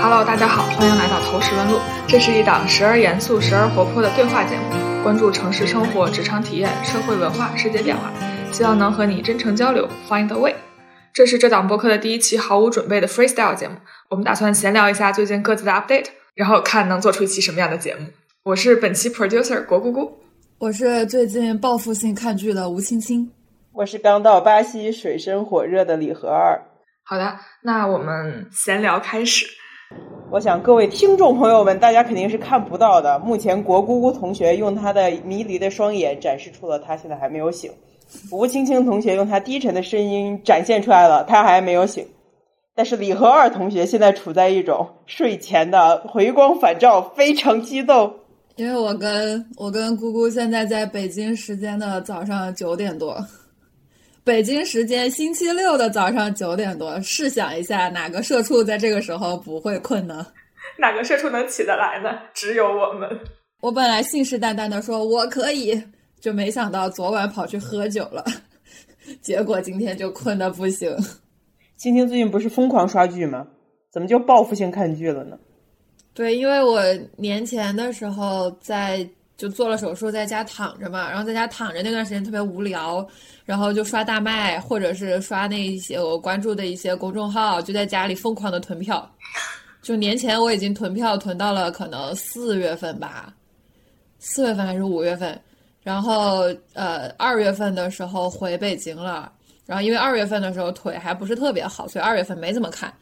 Hello，大家好，欢迎来到投石问路。这是一档时而严肃、时而活泼的对话节目，关注城市生活、职场体验、社会文化、世界变化，希望能和你真诚交流，find a way。这是这档播客的第一期毫无准备的 freestyle 节目，我们打算闲聊一下最近各自的 update，然后看能做出一期什么样的节目。我是本期 producer 国姑姑，我是最近报复性看剧的吴青青，我是刚到巴西水深火热的李和二。好的，那我们闲聊开始。我想各位听众朋友们，大家肯定是看不到的。目前国姑姑同学用她的迷离的双眼展示出了她现在还没有醒。吴青青同学用她低沉的声音展现出来了，她还没有醒。但是李和二同学现在处在一种睡前的回光返照，非常激动。因为我跟我跟姑姑现在在北京时间的早上九点多。北京时间星期六的早上九点多，试想一下，哪个社畜在这个时候不会困呢？哪个社畜能起得来呢？只有我们。我本来信誓旦旦的说我可以，就没想到昨晚跑去喝酒了，结果今天就困得不行。青青最近不是疯狂刷剧吗？怎么就报复性看剧了呢？对，因为我年前的时候在。就做了手术，在家躺着嘛，然后在家躺着那段时间特别无聊，然后就刷大麦，或者是刷那一些我关注的一些公众号，就在家里疯狂的囤票。就年前我已经囤票囤到了可能四月份吧，四月份还是五月份，然后呃二月份的时候回北京了，然后因为二月份的时候腿还不是特别好，所以二月份没怎么看，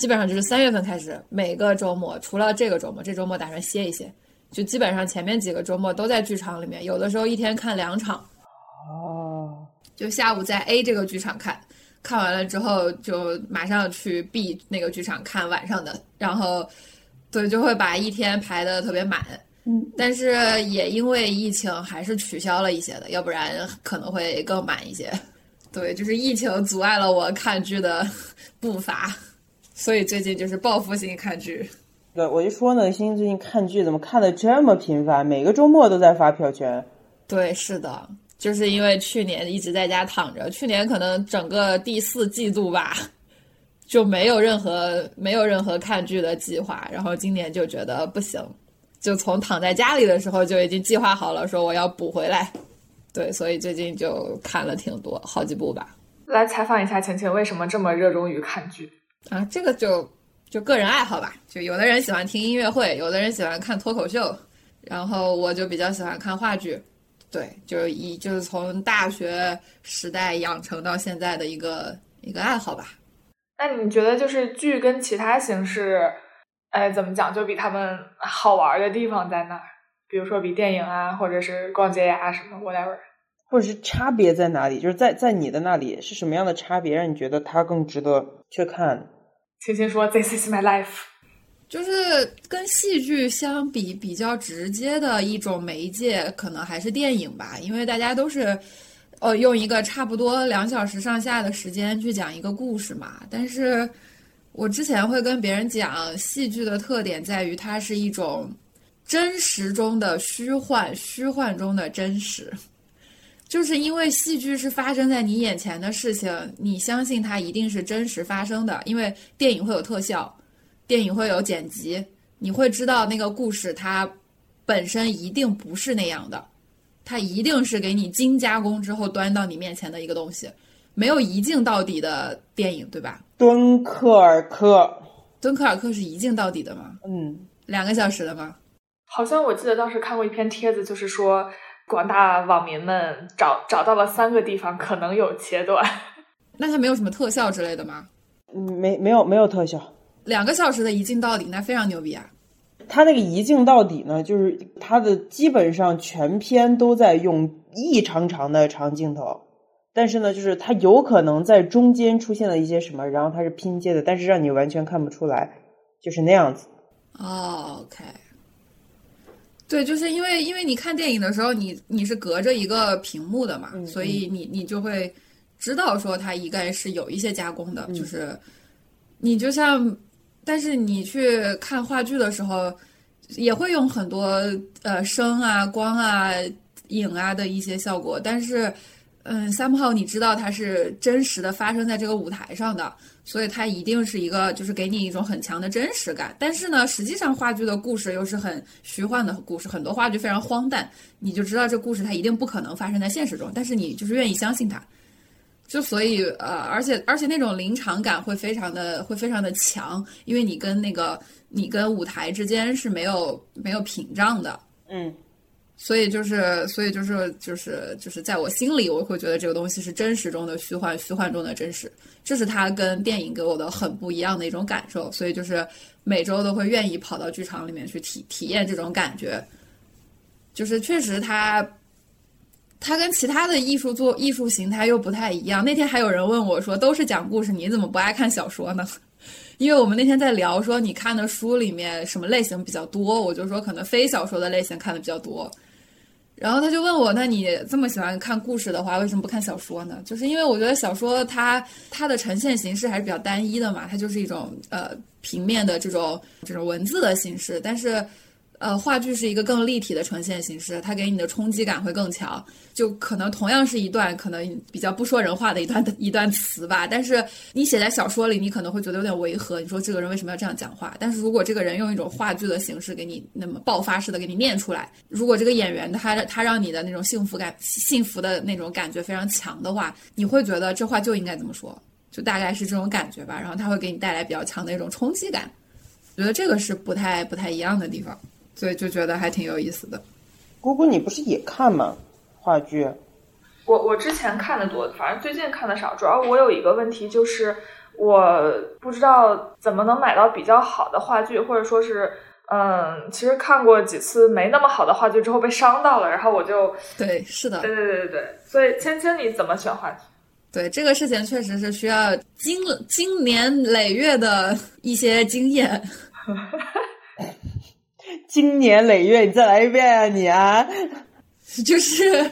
基本上就是三月份开始每个周末，除了这个周末，这周末打算歇一歇。就基本上前面几个周末都在剧场里面，有的时候一天看两场。哦。就下午在 A 这个剧场看，看完了之后就马上去 B 那个剧场看晚上的，然后对就会把一天排的特别满。嗯。但是也因为疫情还是取消了一些的，要不然可能会更满一些。对，就是疫情阻碍了我看剧的步伐，所以最近就是报复性看剧。对，我就说呢，星星最近看剧怎么看的这么频繁？每个周末都在发票圈。对，是的，就是因为去年一直在家躺着，去年可能整个第四季度吧，就没有任何没有任何看剧的计划。然后今年就觉得不行，就从躺在家里的时候就已经计划好了，说我要补回来。对，所以最近就看了挺多，好几部吧。来采访一下晴晴，为什么这么热衷于看剧啊？这个就。就个人爱好吧，就有的人喜欢听音乐会，有的人喜欢看脱口秀，然后我就比较喜欢看话剧，对，就是以就是从大学时代养成到现在的一个一个爱好吧。那你觉得就是剧跟其他形式，哎，怎么讲，就比他们好玩的地方在哪儿？比如说比电影啊，或者是逛街呀什么 whatever，或者是差别在哪里？就是在在你的那里是什么样的差别，让你觉得它更值得去看？青青说：“This is my life。”就是跟戏剧相比，比较直接的一种媒介，可能还是电影吧。因为大家都是，呃，用一个差不多两小时上下的时间去讲一个故事嘛。但是我之前会跟别人讲，戏剧的特点在于它是一种真实中的虚幻，虚幻中的真实。就是因为戏剧是发生在你眼前的事情，你相信它一定是真实发生的。因为电影会有特效，电影会有剪辑，你会知道那个故事它本身一定不是那样的，它一定是给你精加工之后端到你面前的一个东西，没有一镜到底的电影，对吧？敦刻尔克，敦刻尔克是一镜到底的吗？嗯，两个小时的吗？好像我记得当时看过一篇帖子，就是说。广大网民们找找到了三个地方可能有切断，那它没有什么特效之类的吗？嗯没没有没有特效，两个小时的一镜到底，那非常牛逼啊！它那个一镜到底呢，就是它的基本上全篇都在用一长长的长镜头，但是呢，就是它有可能在中间出现了一些什么，然后它是拼接的，但是让你完全看不出来，就是那样子。哦，OK。对，就是因为因为你看电影的时候，你你是隔着一个屏幕的嘛，所以你你就会知道说它应该是有一些加工的，就是你就像，但是你去看话剧的时候，也会用很多呃声啊、光啊、影啊的一些效果，但是嗯三炮你知道它是真实的发生在这个舞台上的，所以它一定是一个就是给你一种很强的真实感。但是呢，实际上话剧的故事又是很虚幻的故事，很多话剧非常荒诞，你就知道这故事它一定不可能发生在现实中，但是你就是愿意相信它。就所以呃，而且而且那种临场感会非常的会非常的强，因为你跟那个你跟舞台之间是没有没有屏障的，嗯，所以就是所以就是就是就是在我心里，我会觉得这个东西是真实中的虚幻，虚幻中的真实，这是它跟电影给我的很不一样的一种感受，所以就是每周都会愿意跑到剧场里面去体体验这种感觉，就是确实它。它跟其他的艺术作艺术形态又不太一样。那天还有人问我说：“都是讲故事，你怎么不爱看小说呢？” 因为我们那天在聊说你看的书里面什么类型比较多，我就说可能非小说的类型看的比较多。然后他就问我：“那你这么喜欢看故事的话，为什么不看小说呢？”就是因为我觉得小说它它的呈现形式还是比较单一的嘛，它就是一种呃平面的这种这种文字的形式，但是。呃，话剧是一个更立体的呈现形式，它给你的冲击感会更强。就可能同样是一段可能比较不说人话的一段一段词吧，但是你写在小说里，你可能会觉得有点违和。你说这个人为什么要这样讲话？但是如果这个人用一种话剧的形式给你那么爆发式的给你念出来，如果这个演员他他让你的那种幸福感、幸福的那种感觉非常强的话，你会觉得这话就应该这么说，就大概是这种感觉吧。然后他会给你带来比较强的一种冲击感，觉得这个是不太不太一样的地方。所以就觉得还挺有意思的。姑姑，你不是也看吗？话剧？我我之前看的多，反正最近看的少。主要我有一个问题，就是我不知道怎么能买到比较好的话剧，或者说是，嗯，其实看过几次没那么好的话剧之后被伤到了，然后我就对，是的，对对对对对。所以芊芊，你怎么选话剧？对这个事情确实是需要经经年累月的一些经验。经年累月，你再来一遍啊！你啊，就是，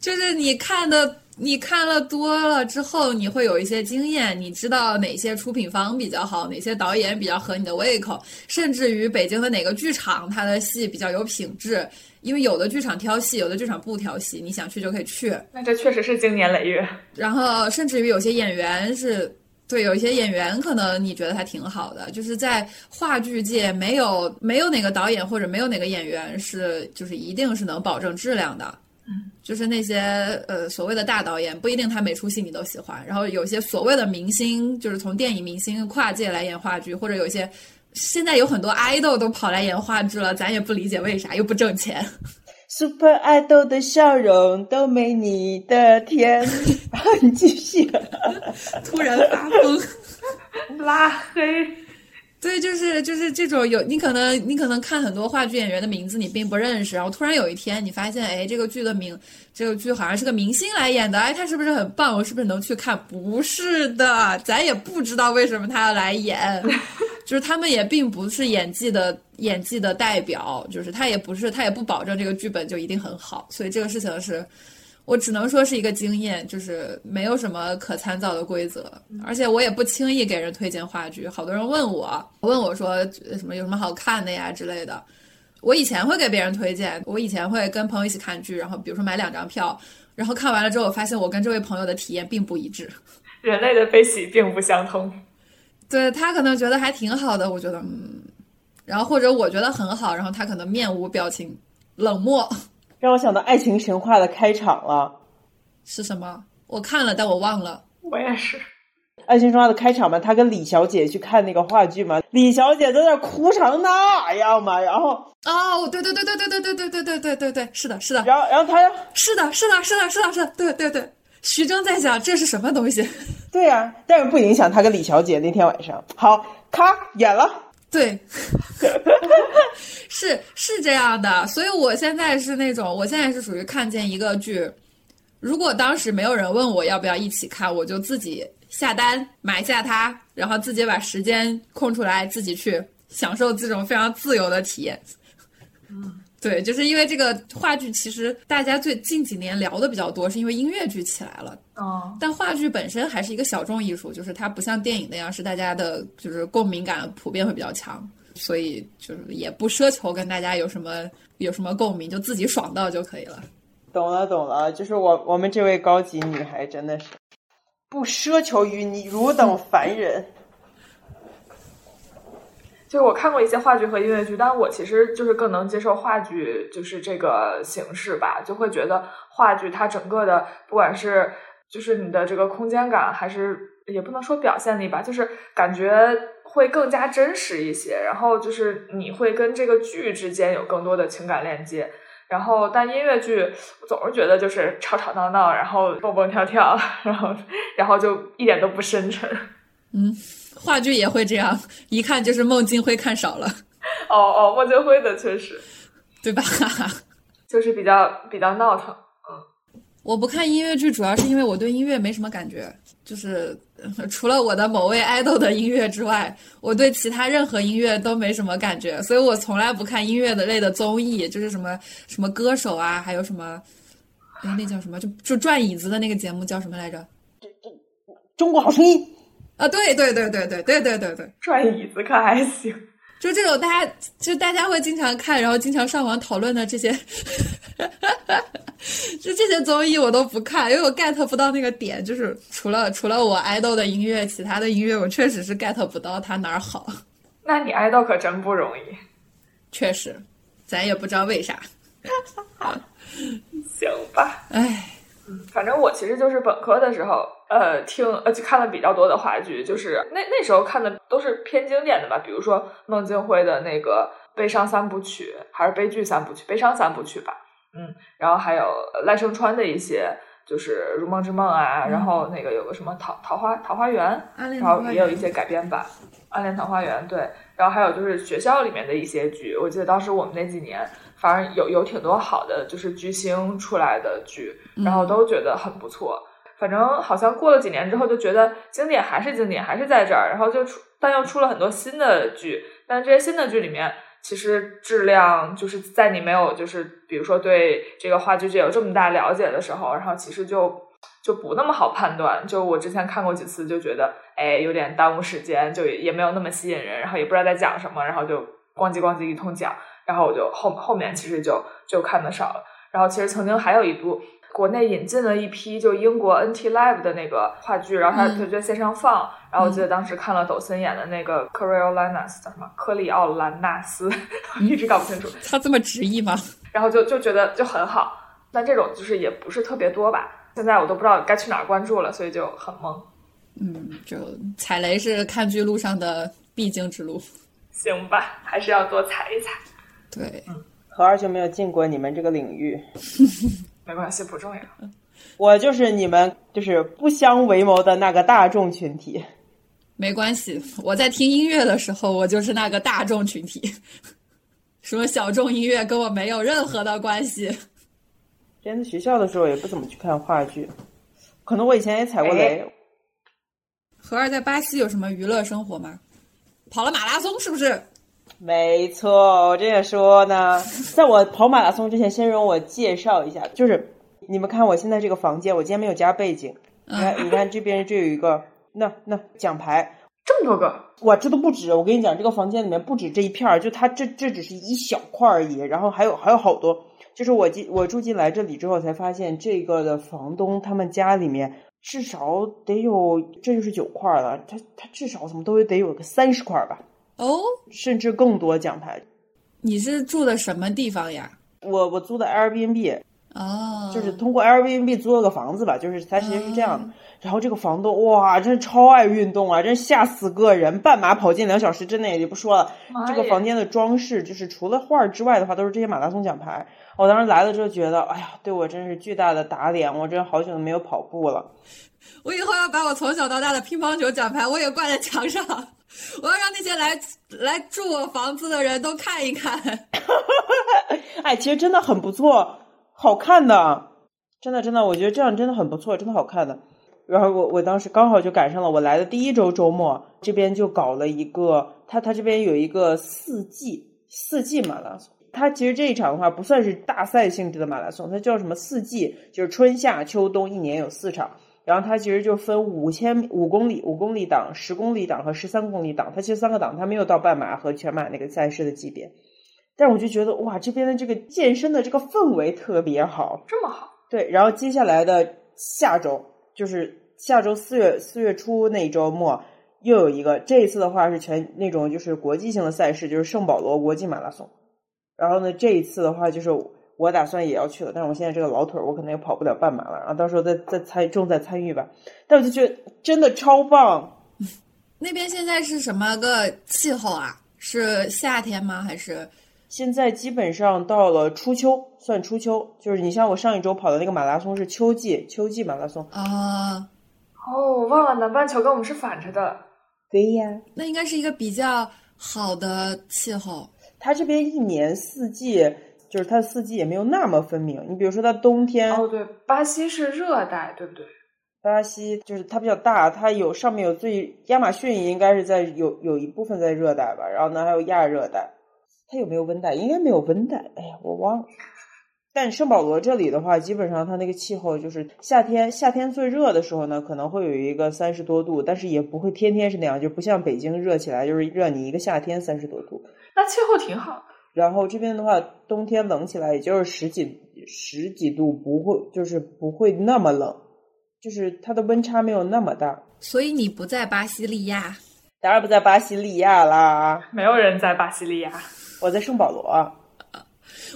就是你看的，你看了多了之后，你会有一些经验，你知道哪些出品方比较好，哪些导演比较合你的胃口，甚至于北京的哪个剧场，它的戏比较有品质。因为有的剧场挑戏，有的剧场不挑戏，你想去就可以去。那这确实是经年累月。然后，甚至于有些演员是。对，有一些演员可能你觉得他挺好的，就是在话剧界没有没有哪个导演或者没有哪个演员是就是一定是能保证质量的，嗯，就是那些呃所谓的大导演不一定他每出戏你都喜欢，然后有些所谓的明星就是从电影明星跨界来演话剧，或者有一些现在有很多 idol 都跑来演话剧了，咱也不理解为啥又不挣钱。Super idol 的笑容都没你的甜。然后你继续。突然发疯，拉黑。对，就是就是这种有你可能你可能看很多话剧演员的名字你并不认识，然后突然有一天你发现，哎，这个剧的名这个剧好像是个明星来演的，哎，他是不是很棒？我是不是能去看？不是的，咱也不知道为什么他要来演。就是他们也并不是演技的演技的代表，就是他也不是他也不保证这个剧本就一定很好，所以这个事情是，我只能说是一个经验，就是没有什么可参照的规则，而且我也不轻易给人推荐话剧。好多人问我问我说什么有什么好看的呀之类的，我以前会给别人推荐，我以前会跟朋友一起看剧，然后比如说买两张票，然后看完了之后，我发现我跟这位朋友的体验并不一致，人类的悲喜并不相通。对他可能觉得还挺好的，我觉得嗯，然后或者我觉得很好，然后他可能面无表情，冷漠，让我想到《爱情神话》的开场了，是什么？我看了，但我忘了。我也是，《爱情神话》的开场嘛，他跟李小姐去看那个话剧嘛，李小姐在那哭成那样嘛，然后哦，对对对对对对对对对对对对对，是的，是的，然后然后他是的，是的，是的，是的，是的，对对对。徐峥在想这是什么东西？对呀，但是不影响他跟李小姐那天晚上好，咔演了。对，是是这样的，所以我现在是那种，我现在是属于看见一个剧，如果当时没有人问我要不要一起看，我就自己下单买下它，然后自己把时间空出来，自己去享受这种非常自由的体验。嗯。对，就是因为这个话剧，其实大家最近几年聊的比较多，是因为音乐剧起来了。哦，但话剧本身还是一个小众艺术，就是它不像电影那样是大家的，就是共鸣感普遍会比较强。所以就是也不奢求跟大家有什么有什么共鸣，就自己爽到就可以了。懂了懂了，就是我我们这位高级女孩真的是不奢求于你汝等凡人。就是我看过一些话剧和音乐剧，但我其实就是更能接受话剧，就是这个形式吧，就会觉得话剧它整个的不管是就是你的这个空间感，还是也不能说表现力吧，就是感觉会更加真实一些。然后就是你会跟这个剧之间有更多的情感链接。然后但音乐剧总是觉得就是吵吵闹闹，然后蹦蹦跳跳，然后然后就一点都不深沉。嗯。话剧也会这样，一看就是孟京辉看少了。哦哦，孟京辉的确实，对吧？就是比较比较闹腾。嗯，我不看音乐剧，主要是因为我对音乐没什么感觉。就是除了我的某位爱豆的音乐之外，我对其他任何音乐都没什么感觉，所以我从来不看音乐的类的综艺，就是什么什么歌手啊，还有什么，哎，那叫什么？就就转椅子的那个节目叫什么来着？这这中国好声音。啊，对对对对对对对对对，转椅子可还行，就这种大家就大家会经常看，然后经常上网讨论的这些，就这些综艺我都不看，因为我 get 不到那个点，就是除了除了我爱豆的音乐，其他的音乐我确实是 get 不到它哪儿好。那你爱豆可真不容易，确实，咱也不知道为啥。行吧，唉。反正我其实就是本科的时候，呃，听呃就看了比较多的话剧，就是那那时候看的都是偏经典的吧，比如说孟京辉的那个悲伤三部曲，还是悲剧三部曲，悲伤三部曲吧，嗯，然后还有赖声川的一些，就是如梦之梦啊，然后那个有个什么桃桃花桃花源，然后也有一些改编版，暗恋桃花源，对，然后还有就是学校里面的一些剧，我记得当时我们那几年。反正有有挺多好的，就是巨星出来的剧，然后都觉得很不错。反正好像过了几年之后，就觉得经典还是经典，还是在这儿。然后就出，但又出了很多新的剧。但这些新的剧里面，其实质量就是在你没有就是比如说对这个话剧界有这么大了解的时候，然后其实就就不那么好判断。就我之前看过几次，就觉得哎有点耽误时间，就也没有那么吸引人，然后也不知道在讲什么，然后就咣叽咣叽一通讲。然后我就后后面其实就就看的少了。然后其实曾经还有一部国内引进了一批就英国 NT Live 的那个话剧，然后他就在线上放。然后我记得当时看了抖森演的那个科瑞奥兰纳斯叫什么？科里奥兰纳斯，一直搞不清楚。他这么直译吗？然后就就觉得就很好。但这种就是也不是特别多吧。现在我都不知道该去哪儿关注了，所以就很懵。嗯，就踩雷是看剧路上的必经之路。行吧，还是要多踩一踩。对，何二就没有进过你们这个领域，没关系，不重要。我就是你们就是不相为谋的那个大众群体，没关系。我在听音乐的时候，我就是那个大众群体，什么小众音乐跟我没有任何的关系。之前在学校的时候也不怎么去看话剧，可能我以前也踩过雷。何二在巴西有什么娱乐生活吗？跑了马拉松是不是？没错，我这也说呢。在我跑马拉松之前，先容我介绍一下，就是你们看我现在这个房间，我今天没有加背景。你看，你看这边这有一个，那那奖牌这么多个，哇，这都不止。我跟你讲，这个房间里面不止这一片儿，就它这这只是一小块而已。然后还有还有好多，就是我进我住进来这里之后才发现，这个的房东他们家里面至少得有，这就是九块了。他他至少怎么都得有个三十块吧。哦，甚至更多奖牌。你是住的什么地方呀？我我租的 Airbnb，哦，就是通过 Airbnb 租了个房子吧，就是它其实是这样的。然后这个房东哇，真是超爱运动啊，真吓死个人，半马跑进两小时之内也就不说了。这个房间的装饰就是除了画之外的话，都是这些马拉松奖牌。我当时来了之后觉得，哎呀，对我真是巨大的打脸，我真好久没有跑步了。我以后要把我从小到大的乒乓球奖牌我也挂在墙上。我要让那些来来住我房子的人都看一看。哎，其实真的很不错，好看的，真的真的，我觉得这样真的很不错，真的好看的。然后我我当时刚好就赶上了我来的第一周周末，这边就搞了一个，他他这边有一个四季四季马拉松。他其实这一场的话不算是大赛性质的马拉松，它叫什么四季，就是春夏秋冬一年有四场。然后它其实就分五千五公里、五公里档、十公里档和十三公里档，它其实三个档，它没有到半马和全马那个赛事的级别。但我就觉得哇，这边的这个健身的这个氛围特别好，这么好。对，然后接下来的下周就是下周四月四月初那周末又有一个，这一次的话是全那种就是国际性的赛事，就是圣保罗国际马拉松。然后呢，这一次的话就是我打算也要去了，但是我现在这个老腿儿，我可能也跑不了半马了。然后到时候再再参重在参与吧。但我就觉得真的超棒。那边现在是什么个气候啊？是夏天吗？还是？现在基本上到了初秋，算初秋，就是你像我上一周跑的那个马拉松是秋季，秋季马拉松啊。哦，我忘了，南半球跟我们是反着的。对呀，那应该是一个比较好的气候。它这边一年四季，就是它的四季也没有那么分明。你比如说，它冬天哦，对，巴西是热带，对不对？巴西就是它比较大，它有上面有最亚马逊应该是在有有一部分在热带吧，然后呢还有亚热带。它有没有温带？应该没有温带。哎呀，我忘了。但圣保罗这里的话，基本上它那个气候就是夏天，夏天最热的时候呢，可能会有一个三十多度，但是也不会天天是那样，就不像北京热起来就是热你一个夏天三十多度。那气候挺好。然后这边的话，冬天冷起来也就是十几十几度，不会就是不会那么冷，就是它的温差没有那么大。所以你不在巴西利亚？当然不在巴西利亚啦，没有人在巴西利亚。我在圣保罗。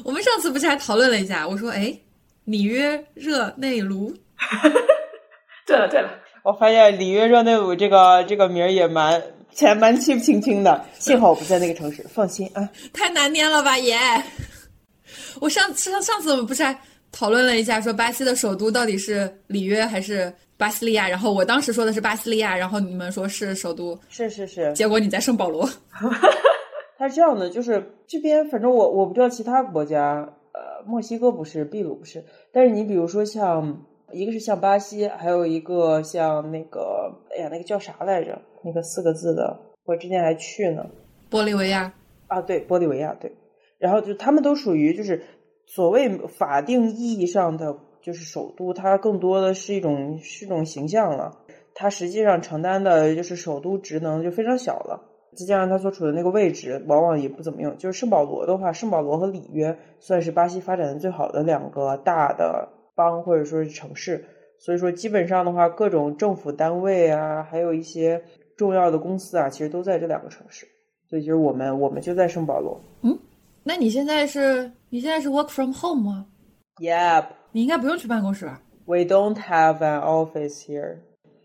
我们上次不是还讨论了一下？我说，哎，里约热内卢。对了对了，我发现里约热内卢这个这个名儿也蛮前蛮气不清清的。幸好我不在那个城市，放心啊。太难念了吧，爷！我上上上次我们不是还讨论了一下，说巴西的首都到底是里约还是巴西利亚？然后我当时说的是巴西利亚，然后你们说是首都。是是是。结果你在圣保罗。它是这样的，就是这边反正我我不知道其他国家，呃，墨西哥不是，秘鲁不是，但是你比如说像一个是像巴西，还有一个像那个，哎呀，那个叫啥来着？那个四个字的，我之前还去呢。玻利维亚啊，对，玻利维亚对。然后就他们都属于就是所谓法定意义上的就是首都，它更多的是一种是一种形象了，它实际上承担的就是首都职能就非常小了。再加上它所处的那个位置，往往也不怎么用。就是圣保罗的话，圣保罗和里约算是巴西发展的最好的两个大的邦或者说是城市。所以说，基本上的话，各种政府单位啊，还有一些重要的公司啊，其实都在这两个城市。所以就是我们，我们就在圣保罗。嗯，那你现在是你现在是 work from home 吗？Yep。你应该不用去办公室吧？We don't have an office here。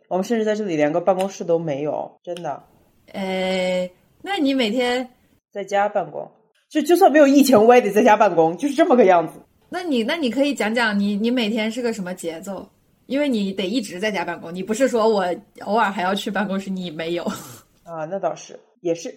我们甚至在这里连个办公室都没有，真的。哎，那你每天在家办公，就就算没有疫情，我也得在家办公，就是这么个样子。那你那你可以讲讲你你每天是个什么节奏？因为你得一直在家办公，你不是说我偶尔还要去办公室，你没有 啊？那倒是也是，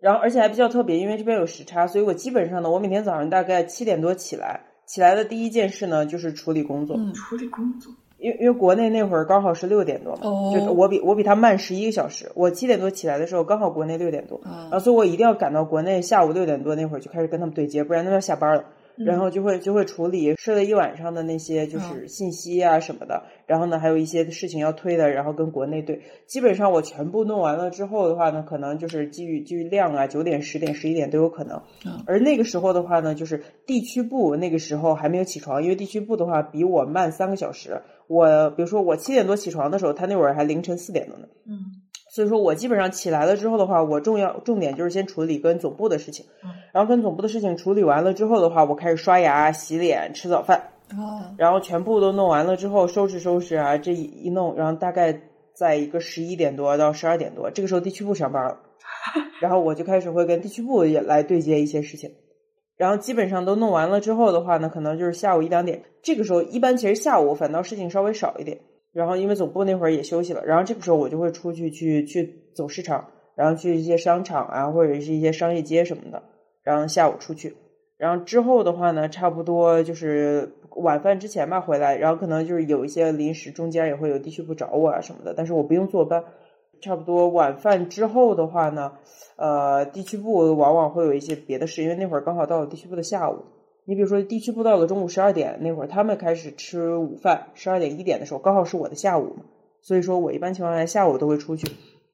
然后而且还比较特别，因为这边有时差，所以我基本上呢，我每天早上大概七点多起来，起来的第一件事呢就是处理工作，处理工作。因为因为国内那会儿刚好是六点多嘛，就我比我比他慢十一个小时。我七点多起来的时候，刚好国内六点多，啊，所以我一定要赶到国内下午六点多那会儿就开始跟他们对接，不然他们要下班了。然后就会就会处理睡了一晚上的那些就是信息啊什么的。然后呢，还有一些事情要推的，然后跟国内对。基本上我全部弄完了之后的话呢，可能就是基于基于量啊，九点、十点、十一点都有可能。而那个时候的话呢，就是地区部那个时候还没有起床，因为地区部的话比我慢三个小时。我比如说我七点多起床的时候，他那会儿还凌晨四点多呢。嗯，所以说我基本上起来了之后的话，我重要重点就是先处理跟总部的事情。嗯，然后跟总部的事情处理完了之后的话，我开始刷牙、洗脸、吃早饭。哦，然后全部都弄完了之后，收拾收拾啊，这一一弄，然后大概在一个十一点多到十二点多，这个时候地区部上班了，然后我就开始会跟地区部也来对接一些事情。然后基本上都弄完了之后的话呢，可能就是下午一两点。这个时候一般其实下午反倒事情稍微少一点。然后因为总部那会儿也休息了，然后这个时候我就会出去去去走市场，然后去一些商场啊或者是一些商业街什么的。然后下午出去，然后之后的话呢，差不多就是晚饭之前吧回来。然后可能就是有一些临时中间也会有地区部找我啊什么的，但是我不用坐班。差不多晚饭之后的话呢。呃，地区部往往会有一些别的事，因为那会儿刚好到了地区部的下午，你比如说地区部到了中午十二点那会儿，他们开始吃午饭，十二点一点的时候，刚好是我的下午嘛，所以说我一般情况下下午都会出去。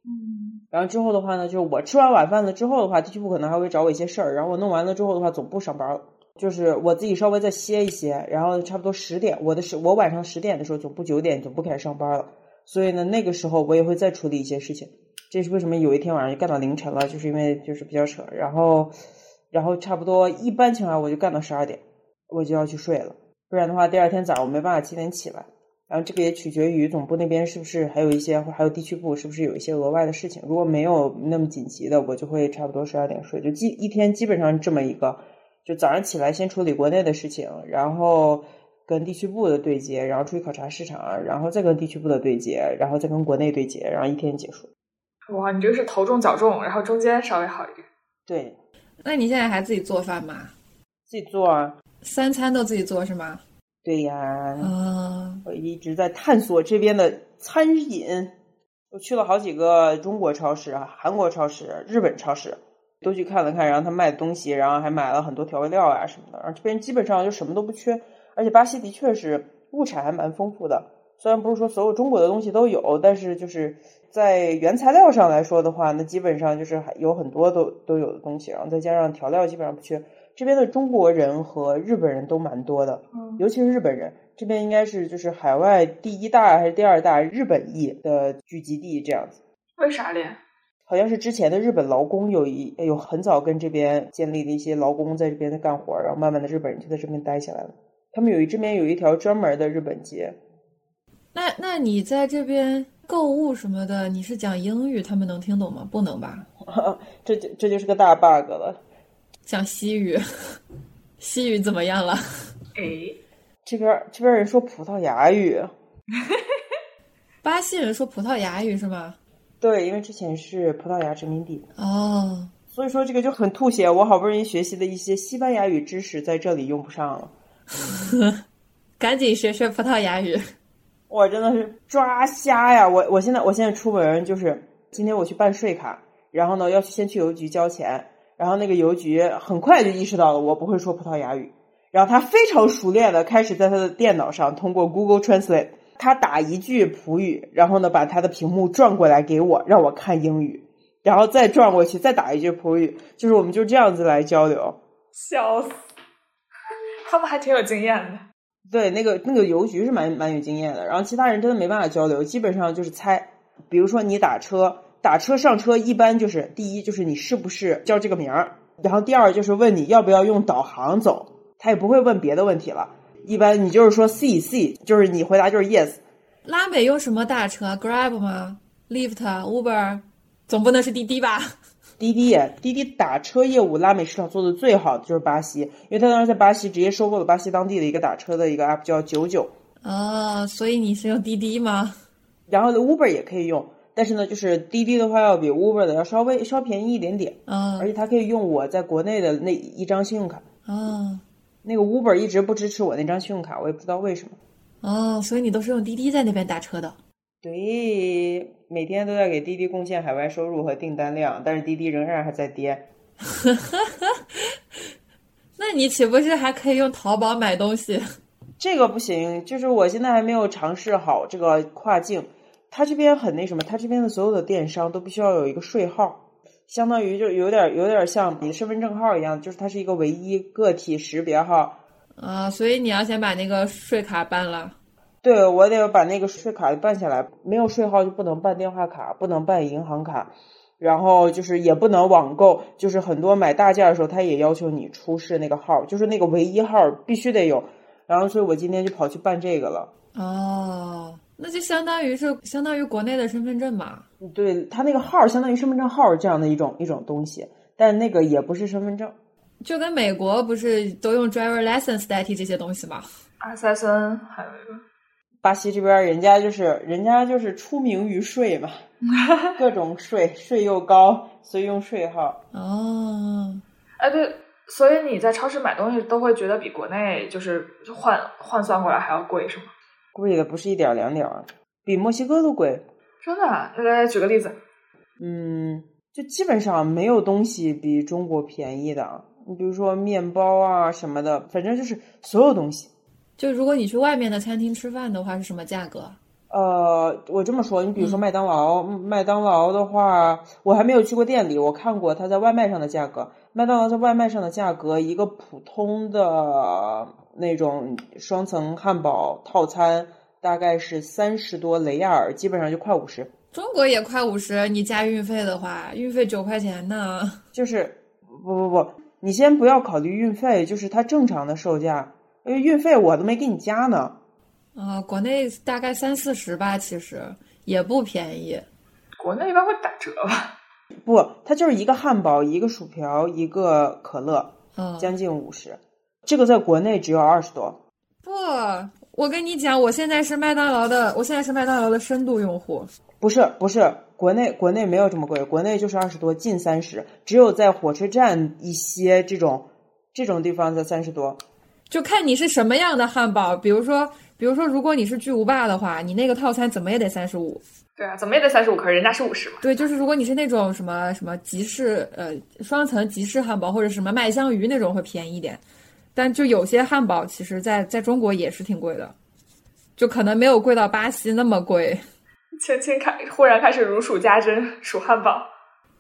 嗯，然后之后的话呢，就是我吃完晚饭了之后的话，地区部可能还会找我一些事儿，然后我弄完了之后的话，总部上班了，就是我自己稍微再歇一歇，然后差不多十点，我的是我晚上十点的时候，总部九点总部开始上班了，所以呢，那个时候我也会再处理一些事情。这是为什么有一天晚上就干到凌晨了，就是因为就是比较扯，然后然后差不多一般情况下我就干到十二点，我就要去睡了，不然的话第二天早上我没办法七点起来。然后这个也取决于总部那边是不是还有一些，还有地区部是不是有一些额外的事情。如果没有那么紧急的，我就会差不多十二点睡，就基一天基本上这么一个，就早上起来先处理国内的事情，然后跟地区部的对接，然后出去考察市场，然后再跟地区部的对接，然后再跟国内对接，然后一天结束。哇，你这个是头重脚重，然后中间稍微好一点。对，那你现在还自己做饭吗？自己做啊。三餐都自己做是吗？对呀，啊，我一直在探索这边的餐饮。我去了好几个中国超市、韩国超市、日本超市，都去看了看，然后他卖的东西，然后还买了很多调味料啊什么的。然后这边基本上就什么都不缺，而且巴西的确是物产还蛮丰富的。虽然不是说所有中国的东西都有，但是就是在原材料上来说的话，那基本上就是还有很多都都有的东西，然后再加上调料基本上不缺。这边的中国人和日本人都蛮多的，嗯尤其是日本人，这边应该是就是海外第一大还是第二大日本裔的聚集地这样子。为啥嘞？好像是之前的日本劳工有一有很早跟这边建立的一些劳工在这边在干活，然后慢慢的日本人就在这边待下来了。他们有一这边有一条专门的日本街，那那你在这边购物什么的，你是讲英语，他们能听懂吗？不能吧？这就这就是个大 bug 了。讲西语，西语怎么样了？哎，这边这边人说葡萄牙语，巴西人说葡萄牙语是吗？对，因为之前是葡萄牙殖民地，哦，所以说这个就很吐血。我好不容易学习的一些西班牙语知识在这里用不上了，赶紧学学葡萄牙语。我真的是抓瞎呀！我我现在我现在出门就是今天我去办税卡，然后呢要去先去邮局交钱，然后那个邮局很快就意识到了我不会说葡萄牙语，然后他非常熟练的开始在他的电脑上通过 Google Translate，他打一句葡语，然后呢把他的屏幕转过来给我，让我看英语，然后再转过去再打一句葡语，就是我们就这样子来交流。笑死！他们还挺有经验的。对，那个那个邮局是蛮蛮有经验的，然后其他人真的没办法交流，基本上就是猜。比如说你打车，打车上车一般就是第一就是你是不是叫这个名儿，然后第二就是问你要不要用导航走，他也不会问别的问题了。一般你就是说 C C，就是你回答就是 yes。拉美用什么打车？Grab 吗？Lyft、Uber，总不能是滴滴吧？滴滴，滴滴打车业务拉美市场做的最好的就是巴西，因为他当时在巴西直接收购了巴西当地的一个打车的一个 app 叫九九，啊，所以你是用滴滴吗？然后呢 Uber 也可以用，但是呢就是滴滴的话要比 Uber 的要稍微稍便宜一点点，啊而且它可以用我在国内的那一张信用卡。哦那个 Uber 一直不支持我那张信用卡，我也不知道为什么。哦，所以你都是用滴滴在那边打车的。对，每天都在给滴滴贡献海外收入和订单量，但是滴滴仍然还在跌。那你岂不是还可以用淘宝买东西？这个不行，就是我现在还没有尝试好这个跨境。它这边很那什么，它这边的所有的电商都必须要有一个税号，相当于就有点有点像你的身份证号一样，就是它是一个唯一个体识别号。啊，所以你要先把那个税卡办了。对，我得把那个税卡办下来，没有税号就不能办电话卡，不能办银行卡，然后就是也不能网购，就是很多买大件的时候，他也要求你出示那个号，就是那个唯一号必须得有。然后，所以我今天就跑去办这个了。哦，那就相当于是相当于国内的身份证嘛。对他那个号相当于身份证号这样的一种一种东西，但那个也不是身份证。就跟美国不是都用 driver license 代替这些东西吗？？S S N 还有一个，巴西这边人家就是人家就是出名于税嘛，各种税税又高，所以用税号。哦，哎对，所以你在超市买东西都会觉得比国内就是换换算过来还要贵是吗？贵的不是一点儿两点儿，比墨西哥都贵。真的啊？来来举个例子。嗯，就基本上没有东西比中国便宜的。你比如说面包啊什么的，反正就是所有东西。就如果你去外面的餐厅吃饭的话，是什么价格？呃，我这么说，你比如说麦当劳，麦当劳的话，我还没有去过店里，我看过它在外卖上的价格。麦当劳在外卖上的价格，一个普通的那种双层汉堡套餐大概是三十多雷亚尔，基本上就快五十。中国也快五十，你加运费的话，运费九块钱呢。就是不不不，你先不要考虑运费，就是它正常的售价，因为运费我都没给你加呢。啊，国内大概三四十吧，其实也不便宜。国内一般会打折吧？不，它就是一个汉堡，一个薯条，一个可乐，嗯，将近五十。这个在国内只有二十多。不，我跟你讲，我现在是麦当劳的，我现在是麦当劳的深度用户。不是不是，国内国内没有这么贵，国内就是二十多，近三十。只有在火车站一些这种这种地方才三十多。就看你是什么样的汉堡，比如说，比如说，如果你是巨无霸的话，你那个套餐怎么也得三十五。对啊，怎么也得三十五，可是人家是五十嘛。对，就是如果你是那种什么什么集市呃双层集市汉堡或者什么麦香鱼那种会便宜一点，但就有些汉堡其实在在中国也是挺贵的，就可能没有贵到巴西那么贵。轻轻开，忽然开始如数家珍数汉堡。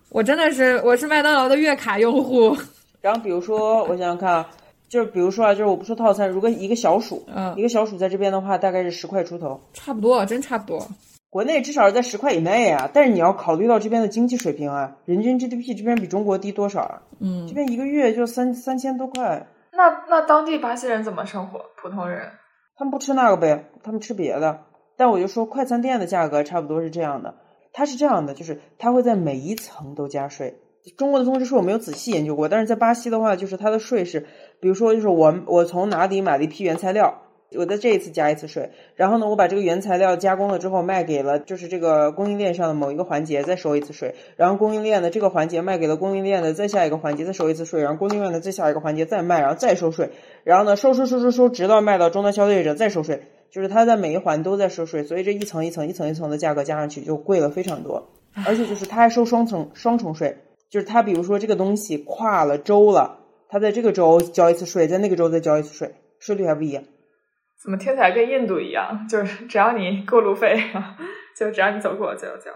我真的是我是麦当劳的月卡用户。然后比如说，我想想看啊，就是比如说啊，就是我不说套餐，如果一个小鼠，嗯一个小鼠在这边的话，大概是十块出头。差不多，真差不多。国内至少是在十块以内啊，但是你要考虑到这边的经济水平啊，人均 GDP 这边比中国低多少啊？嗯这，边一个月就三三千多块，那那当地巴西人怎么生活？普通人他们不吃那个呗，他们吃别的。但我就说快餐店的价格差不多是这样的，它是这样的，就是它会在每一层都加税。中国的增值税我没有仔细研究过，但是在巴西的话，就是它的税是，比如说就是我我从哪里买了一批原材料，我在这一次加一次税，然后呢，我把这个原材料加工了之后卖给了就是这个供应链上的某一个环节，再收一次税，然后供应链的这个环节卖给了供应链的再下一个环节再收一次税，然后供应链的再下一个环节再卖，然后再收税，然后呢收收收收收，直到卖到终端消费者再收税，就是它在每一环都在收税，所以这一层一层一层一层的价格加上去就贵了非常多，而且就是它还收双层双重税，就是它比如说这个东西跨了州了，它在这个州交一次税，在那个州再交一次税，税率还不一样。怎么听起来跟印度一样？就是只要你过路费，就只要你走过就要交。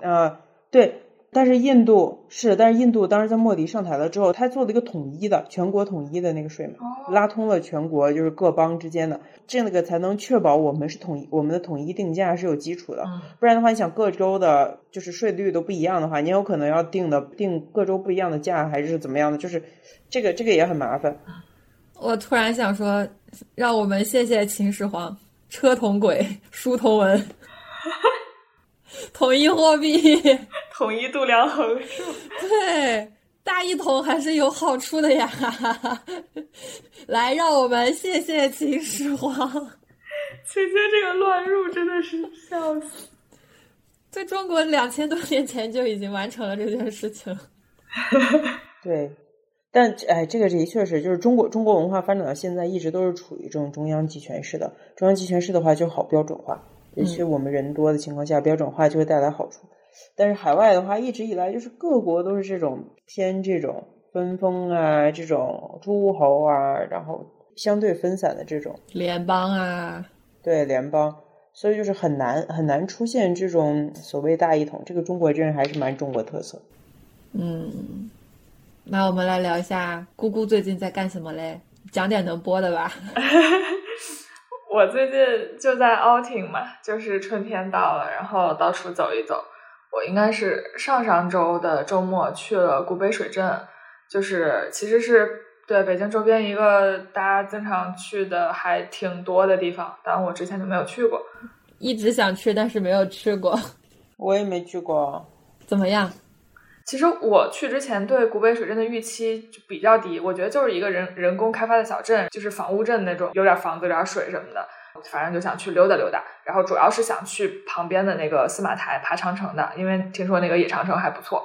呃，对，但是印度是，但是印度当时在莫迪上台了之后，他做了一个统一的全国统一的那个税拉通了全国就是各邦之间的，这个才能确保我们是统一，我们的统一定价是有基础的。嗯不然的话，你想各州的就是税率都不一样的话，你有可能要定的定各州不一样的价，还是怎么样的？就是这个这个也很麻烦。我突然想说，让我们谢谢秦始皇，车同轨，书同文，统一货币，统一度量衡是吧？对，大一统还是有好处的呀。来，让我们谢谢秦始皇。姐姐这个乱入真的是笑死。在中国两千多年前就已经完成了这件事情。对，但哎，这个的确是，就是中国中国文化发展到现在，一直都是处于这种中央集权式的。中央集权式的话就好标准化，尤其我们人多的情况下，标准化就会带来好处。但是海外的话，一直以来就是各国都是这种偏这种分封啊，这种诸侯啊，然后相对分散的这种联邦啊，对联邦，所以就是很难很难出现这种所谓大一统。这个中国真的还是蛮中国特色。嗯，那我们来聊一下姑姑最近在干什么嘞？讲点能播的吧。我最近就在 outing 嘛，就是春天到了，然后到处走一走。我应该是上上周的周末去了古北水镇，就是其实是对北京周边一个大家经常去的还挺多的地方，但我之前就没有去过。一直想去，但是没有去过。我也没去过，怎么样？其实我去之前对古北水镇的预期就比较低，我觉得就是一个人人工开发的小镇，就是房屋镇那种，有点房子，有点水什么的。反正就想去溜达溜达，然后主要是想去旁边的那个司马台爬长城的，因为听说那个野长城还不错。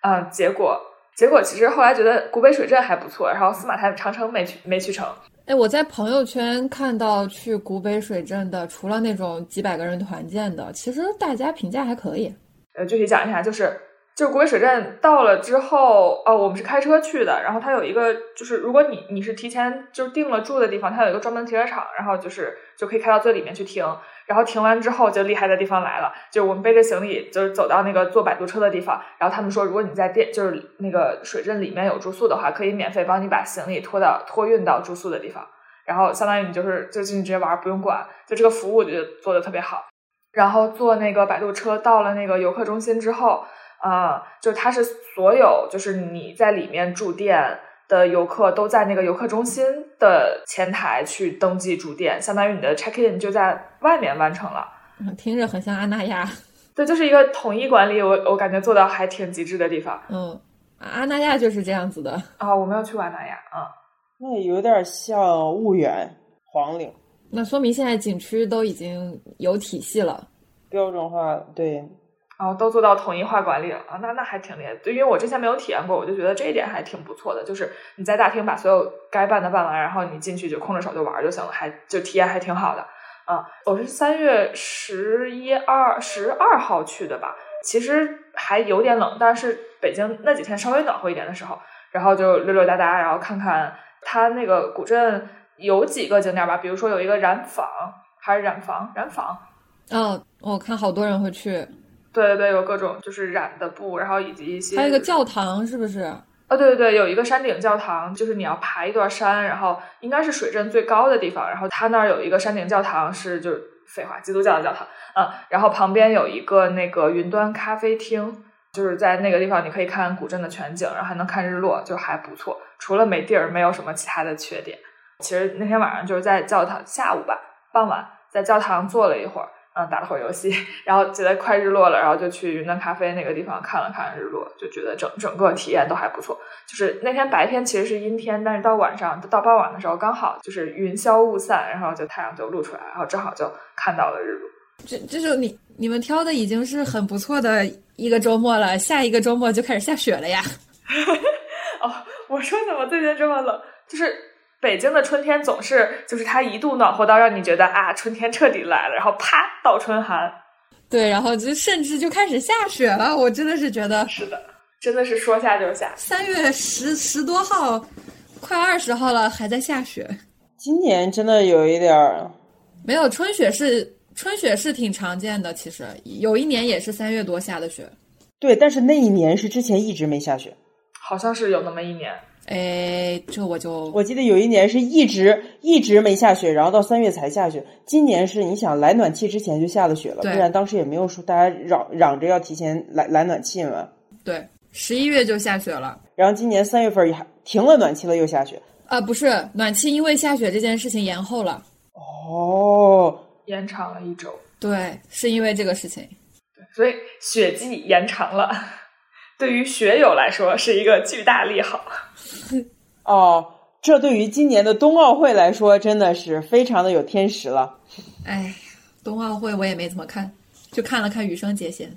啊、结果结果其实后来觉得古北水镇还不错，然后司马台长城没去没去成。哎，我在朋友圈看到去古北水镇的，除了那种几百个人团建的，其实大家评价还可以。呃，具体讲一下，就是就古水镇到了之后，哦，我们是开车去的，然后它有一个，就是如果你你是提前就定了住的地方，它有一个专门停车场，然后就是就可以开到最里面去停，然后停完之后就厉害的地方来了，就我们背着行李就是走到那个坐摆渡车的地方，然后他们说如果你在店就是那个水镇里面有住宿的话，可以免费帮你把行李拖到托运到住宿的地方，然后相当于你就是就进去直接玩不用管，就这个服务我觉得做的特别好，然后坐那个摆渡车到了那个游客中心之后。啊，就它是所有，就是你在里面住店的游客都在那个游客中心的前台去登记住店，相当于你的 check in 就在外面完成了。听着很像阿那亚。对，就是一个统一管理，我我感觉做到还挺极致的地方。嗯，阿那亚就是这样子的。啊，我没有去过阿那亚啊。那有点像婺源、黄岭。那说明现在景区都已经有体系了，标准化，对。然后都做到统一化管理了啊，那那还挺厉害。对，因为我之前没有体验过，我就觉得这一点还挺不错的。就是你在大厅把所有该办的办完，然后你进去就空着手就玩就行了，还就体验还挺好的啊。我是三月十一二十二号去的吧，其实还有点冷，但是北京那几天稍微暖和一点的时候，然后就溜溜达达，然后看看它那个古镇有几个景点吧，比如说有一个染坊还是染坊染坊，嗯，我看好多人会去。对对对，有各种就是染的布，然后以及一些还有一个教堂，是不是？啊，对对对，有一个山顶教堂，就是你要爬一段山，然后应该是水镇最高的地方，然后它那儿有一个山顶教堂，是就是废话，基督教的教堂，嗯，然后旁边有一个那个云端咖啡厅，就是在那个地方你可以看古镇的全景，然后还能看日落，就还不错。除了没地儿，没有什么其他的缺点。其实那天晚上就是在教堂下午吧，傍晚在教堂坐了一会儿。嗯，打了会儿游戏，然后觉得快日落了，然后就去云南咖啡那个地方看了看日落，就觉得整整个体验都还不错。就是那天白天其实是阴天，但是到晚上到傍晚的时候，刚好就是云消雾散，然后就太阳就露出来，然后正好就看到了日落。这这就你你们挑的已经是很不错的一个周末了，下一个周末就开始下雪了呀。哦，我说怎么最近这么冷？就是。北京的春天总是就是它一度暖和到让你觉得啊春天彻底来了，然后啪倒春寒，对，然后就甚至就开始下雪了。我真的是觉得是的，真的是说下就下。三月十十多号，快二十号了，还在下雪。今年真的有一点儿没有春雪是春雪是挺常见的，其实有一年也是三月多下的雪。对，但是那一年是之前一直没下雪，好像是有那么一年。哎，这我就我记得有一年是一直一直没下雪，然后到三月才下雪。今年是你想来暖气之前就下了雪了，不然当时也没有说大家嚷嚷着要提前来来暖气嘛。对，十一月就下雪了。然后今年三月份也停了暖气了，又下雪。啊，不是暖气，因为下雪这件事情延后了。哦，延长了一周。对，是因为这个事情。对，所以雪季延长了。对于学友来说是一个巨大利好。哦，这对于今年的冬奥会来说真的是非常的有天时了。哎，冬奥会我也没怎么看，就看了看羽生结弦。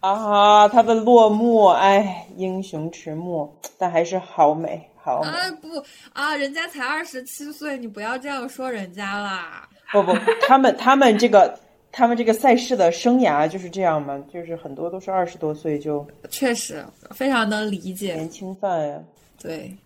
啊，他的落幕，哎，英雄迟暮，但还是好美，好美。啊不啊，人家才二十七岁，你不要这样说人家啦。不不，他们他们这个。他们这个赛事的生涯就是这样嘛，就是很多都是二十多岁就确实非常能理解年轻范呀。对，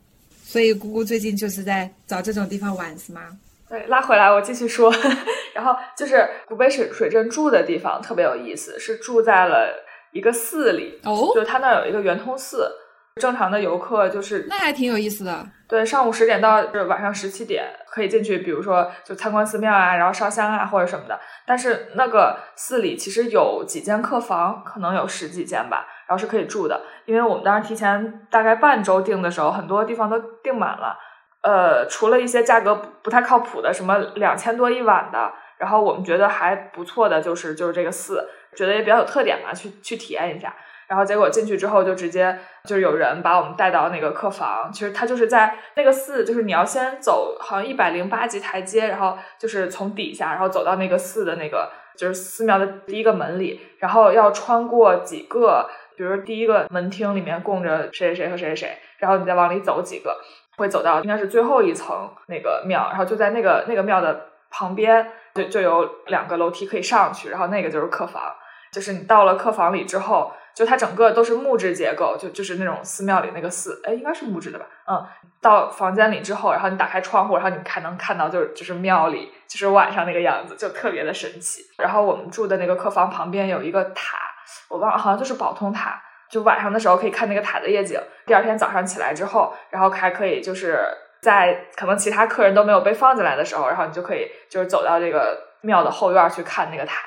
所以姑姑最近就是在找这种地方玩是吗？对，拉回来我继续说，然后就是古北水水镇住的地方特别有意思，是住在了一个寺里哦，就他那儿有一个圆通寺。正常的游客就是那还挺有意思的。对，上午十点到是晚上十七点可以进去，比如说就参观寺庙啊，然后烧香啊或者什么的。但是那个寺里其实有几间客房，可能有十几间吧，然后是可以住的。因为我们当时提前大概半周订的时候，很多地方都订满了。呃，除了一些价格不太靠谱的，什么两千多一晚的，然后我们觉得还不错的就是就是这个寺，觉得也比较有特点嘛，去去体验一下。然后结果进去之后就直接就是有人把我们带到那个客房，其实他就是在那个寺，就是你要先走好像一百零八级台阶，然后就是从底下，然后走到那个寺的那个就是寺庙的第一个门里，然后要穿过几个，比如第一个门厅里面供着谁谁谁和谁谁谁，然后你再往里走几个，会走到应该是最后一层那个庙，然后就在那个那个庙的旁边就就有两个楼梯可以上去，然后那个就是客房，就是你到了客房里之后。就它整个都是木质结构，就就是那种寺庙里那个寺，哎，应该是木质的吧？嗯，到房间里之后，然后你打开窗户，然后你还能看到就是就是庙里就是晚上那个样子，就特别的神奇。然后我们住的那个客房旁边有一个塔，我忘了，好像就是宝通塔，就晚上的时候可以看那个塔的夜景。第二天早上起来之后，然后还可以就是在可能其他客人都没有被放进来的时候，然后你就可以就是走到这个庙的后院去看那个塔。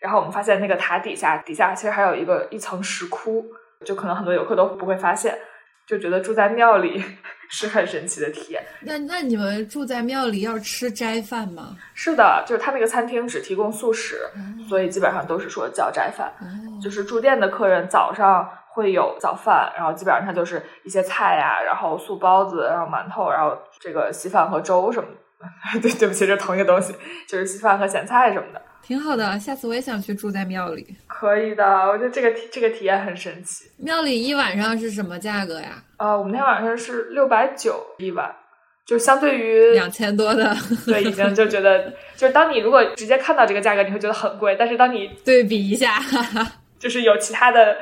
然后我们发现那个塔底下，底下其实还有一个一层石窟，就可能很多游客都不会发现，就觉得住在庙里 是很神奇的体验。那那你们住在庙里要吃斋饭吗？是的，就是他那个餐厅只提供素食，所以基本上都是说叫斋饭。就是住店的客人早上会有早饭，然后基本上它就是一些菜呀，然后素包子，然后馒头，然后这个稀饭和粥什么的。对，对不起，这同一个东西，就是稀饭和咸菜什么的。挺好的，下次我也想去住在庙里。可以的，我觉得这个体这个体验很神奇。庙里一晚上是什么价格呀？呃，我们那天晚上是六百九一晚，就相对于两千多的，对，已经就觉得，就是当你如果直接看到这个价格，你会觉得很贵，但是当你对比一下，就是有其他的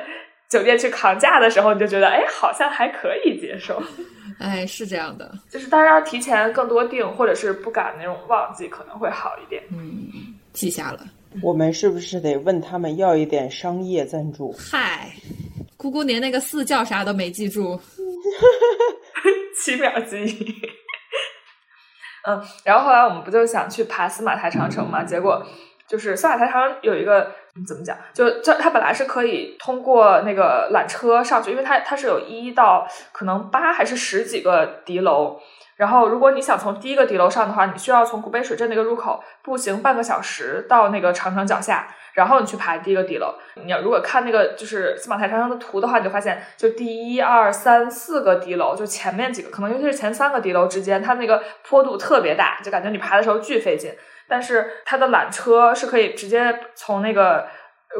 酒店去扛价的时候，你就觉得，哎，好像还可以接受。哎，是这样的，就是当然要提前更多订，或者是不赶那种旺季，可能会好一点。嗯，记下了。我们是不是得问他们要一点商业赞助？嗨，姑姑连那个寺叫啥都没记住，七秒记忆。嗯，然后后来我们不就想去爬司马台长城嘛？结果就是司马台长城有一个你怎么讲？就就它本来是可以通过那个缆车上去，因为它它是有一到可能八还是十几个敌楼。然后，如果你想从第一个敌楼上的话，你需要从古北水镇那个入口步行半个小时到那个长城脚下，然后你去爬第一个敌楼。你要如果看那个就是司马台长城的图的话，你就发现，就第一、二、三四个敌楼，就前面几个，可能尤其是前三个敌楼之间，它那个坡度特别大，就感觉你爬的时候巨费劲。但是它的缆车是可以直接从那个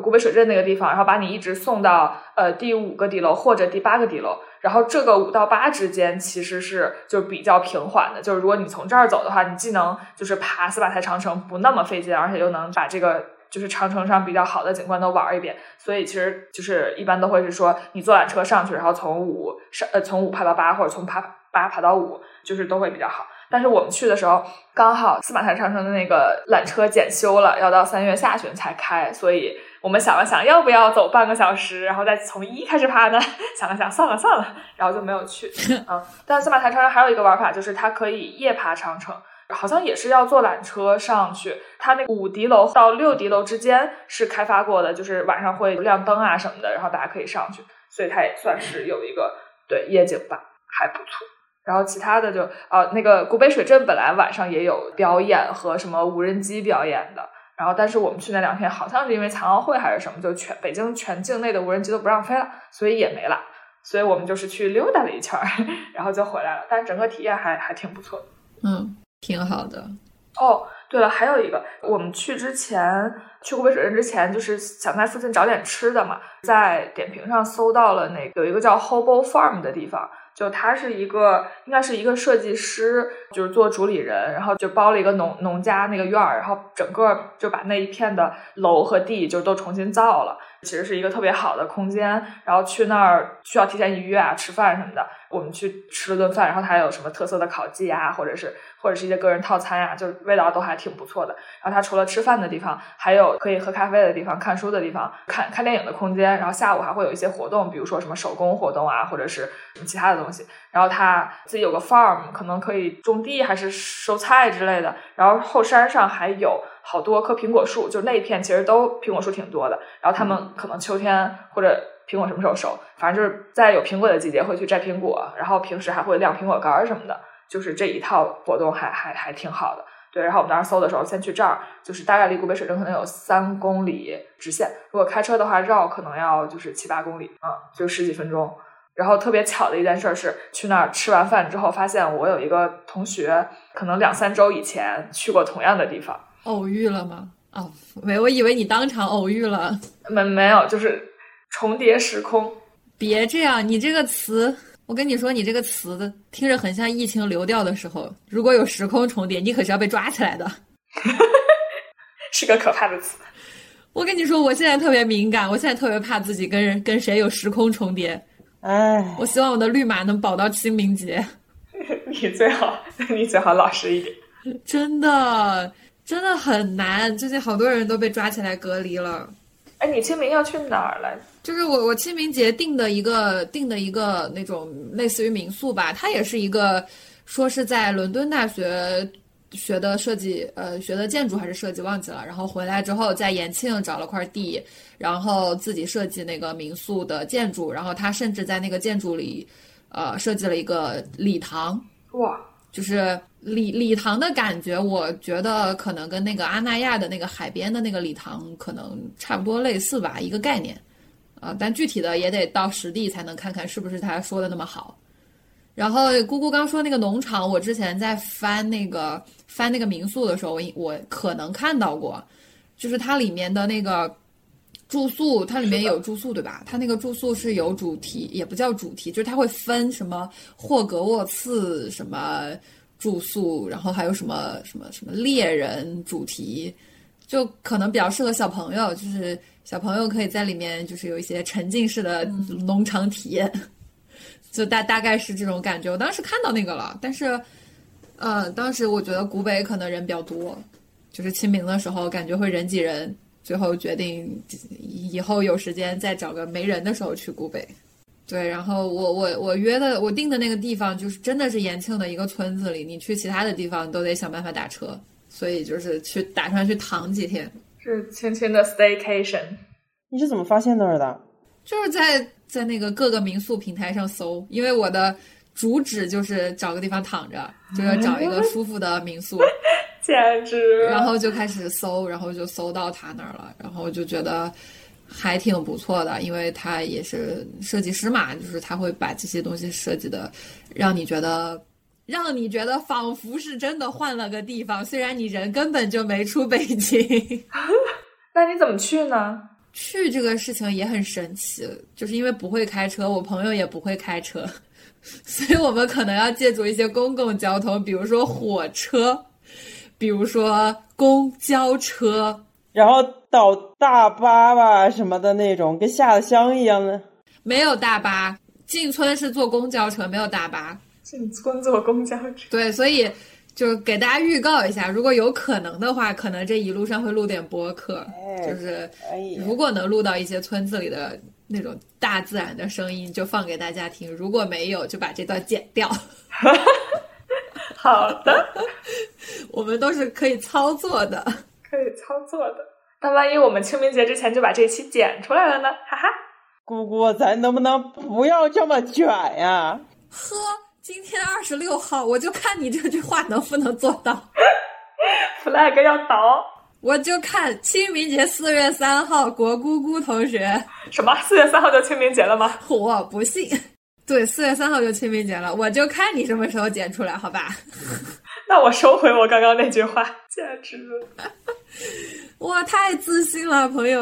古北水镇那个地方，然后把你一直送到呃第五个底楼或者第八个底楼。然后这个五到八之间其实是就比较平缓的，就是如果你从这儿走的话，你既能就是爬司马台长城不那么费劲，而且又能把这个就是长城上比较好的景观都玩一遍。所以其实就是一般都会是说你坐缆车上去，然后从五上呃从五爬到八，或者从爬八爬到五，就是都会比较好。但是我们去的时候刚好司马台长城的那个缆车检修了，要到三月下旬才开，所以。我们想了想，要不要走半个小时，然后再从一开始爬呢？想了想，算了算了，然后就没有去。嗯，但司马台长城还有一个玩法，就是它可以夜爬长城，好像也是要坐缆车上去。它那个五敌楼到六敌楼之间是开发过的，就是晚上会亮灯啊什么的，然后大家可以上去，所以它也算是有一个对夜景吧，还不错。然后其他的就呃，那个古北水镇本来晚上也有表演和什么无人机表演的。然后，但是我们去那两天，好像是因为残奥会还是什么，就全北京全境内的无人机都不让飞了，所以也没了。所以我们就是去溜达了一圈儿，然后就回来了。但是整个体验还还挺不错的。嗯，挺好的。哦，对了，还有一个，我们去之前去湖北水镇之前，就是想在附近找点吃的嘛，在点评上搜到了那有一个叫 Hobo Farm 的地方。就他是一个，应该是一个设计师，就是做主理人，然后就包了一个农农家那个院儿，然后整个就把那一片的楼和地就都重新造了。其实是一个特别好的空间，然后去那儿需要提前预约啊，吃饭什么的。我们去吃了顿饭，然后它有什么特色的烤鸡啊，或者是或者是一些个人套餐呀，就味道都还挺不错的。然后它除了吃饭的地方，还有可以喝咖啡的地方、看书的地方、看看电影的空间。然后下午还会有一些活动，比如说什么手工活动啊，或者是什么其他的东西。然后他自己有个 farm，可能可以种地还是收菜之类的。然后后山上还有。好多棵苹果树，就那一片其实都苹果树挺多的。然后他们可能秋天或者苹果什么时候熟，反正就是在有苹果的季节会去摘苹果，然后平时还会晾苹果干儿什么的。就是这一套活动还还还挺好的。对，然后我们当时搜的时候，先去这儿，就是大概离古北水镇可能有三公里直线，如果开车的话绕可能要就是七八公里，嗯，就十几分钟。然后特别巧的一件事是，去那儿吃完饭之后，发现我有一个同学，可能两三周以前去过同样的地方。偶遇了吗？哦，没，我以为你当场偶遇了。没没有，就是重叠时空。别这样，你这个词，我跟你说，你这个词的听着很像疫情流调的时候，如果有时空重叠，你可是要被抓起来的。是个可怕的词。我跟你说，我现在特别敏感，我现在特别怕自己跟人跟谁有时空重叠。哎，我希望我的绿码能保到清明节。你最好，你最好老实一点。真的，真的很难。最近好多人都被抓起来隔离了。哎，你清明要去哪儿来？就是我，我清明节订的一个订的一个那种类似于民宿吧，它也是一个说是在伦敦大学学的设计，呃，学的建筑还是设计忘记了。然后回来之后在延庆找了块地，然后自己设计那个民宿的建筑，然后他甚至在那个建筑里，呃，设计了一个礼堂。哇，就是礼礼堂的感觉，我觉得可能跟那个阿那亚的那个海边的那个礼堂可能差不多类似吧，一个概念。啊，但具体的也得到实地才能看看是不是他说的那么好。然后姑姑刚说那个农场，我之前在翻那个翻那个民宿的时候，我我可能看到过，就是它里面的那个住宿，它里面有住宿对吧？它那个住宿是有主题，也不叫主题，就是它会分什么霍格沃茨什么住宿，然后还有什么什么什么猎人主题，就可能比较适合小朋友，就是。小朋友可以在里面，就是有一些沉浸式的农场体验，就大大概是这种感觉。我当时看到那个了，但是，呃，当时我觉得古北可能人比较多，就是清明的时候感觉会人挤人，最后决定以后有时间再找个没人的时候去古北。对，然后我我我约的我订的那个地方就是真的是延庆的一个村子里，你去其他的地方都得想办法打车，所以就是去打算去躺几天。是轻轻的 staycation。你是怎么发现那儿的？就是在在那个各个民宿平台上搜，因为我的主旨就是找个地方躺着，就要找一个 舒服的民宿。简直！然后就开始搜，然后就搜到他那儿了，然后就觉得还挺不错的，因为他也是设计师嘛，就是他会把这些东西设计的，让你觉得。让你觉得仿佛是真的换了个地方，虽然你人根本就没出北京。那你怎么去呢？去这个事情也很神奇，就是因为不会开车，我朋友也不会开车，所以我们可能要借助一些公共交通，比如说火车，比如说公交车，然后倒大巴吧什么的那种，跟下了乡一样的。没有大巴，进村是坐公交车，没有大巴。进村坐公交车，对，所以就给大家预告一下，如果有可能的话，可能这一路上会录点播客，就是如果能录到一些村子里的那种大自然的声音，就放给大家听；如果没有，就把这段剪掉。好的，我们都是可以操作的，可以操作的。那万一我们清明节之前就把这期剪出来了呢？哈哈，姑姑，咱能不能不要这么卷呀？呵。今天二十六号，我就看你这句话能不能做到。flag 要倒，我就看清明节四月三号，国姑姑同学。什么？四月三号就清明节了吗？我不信。对，四月三号就清明节了，我就看你什么时候剪出来，好吧？那我收回我刚刚那句话，简直 哇，太自信了，朋友。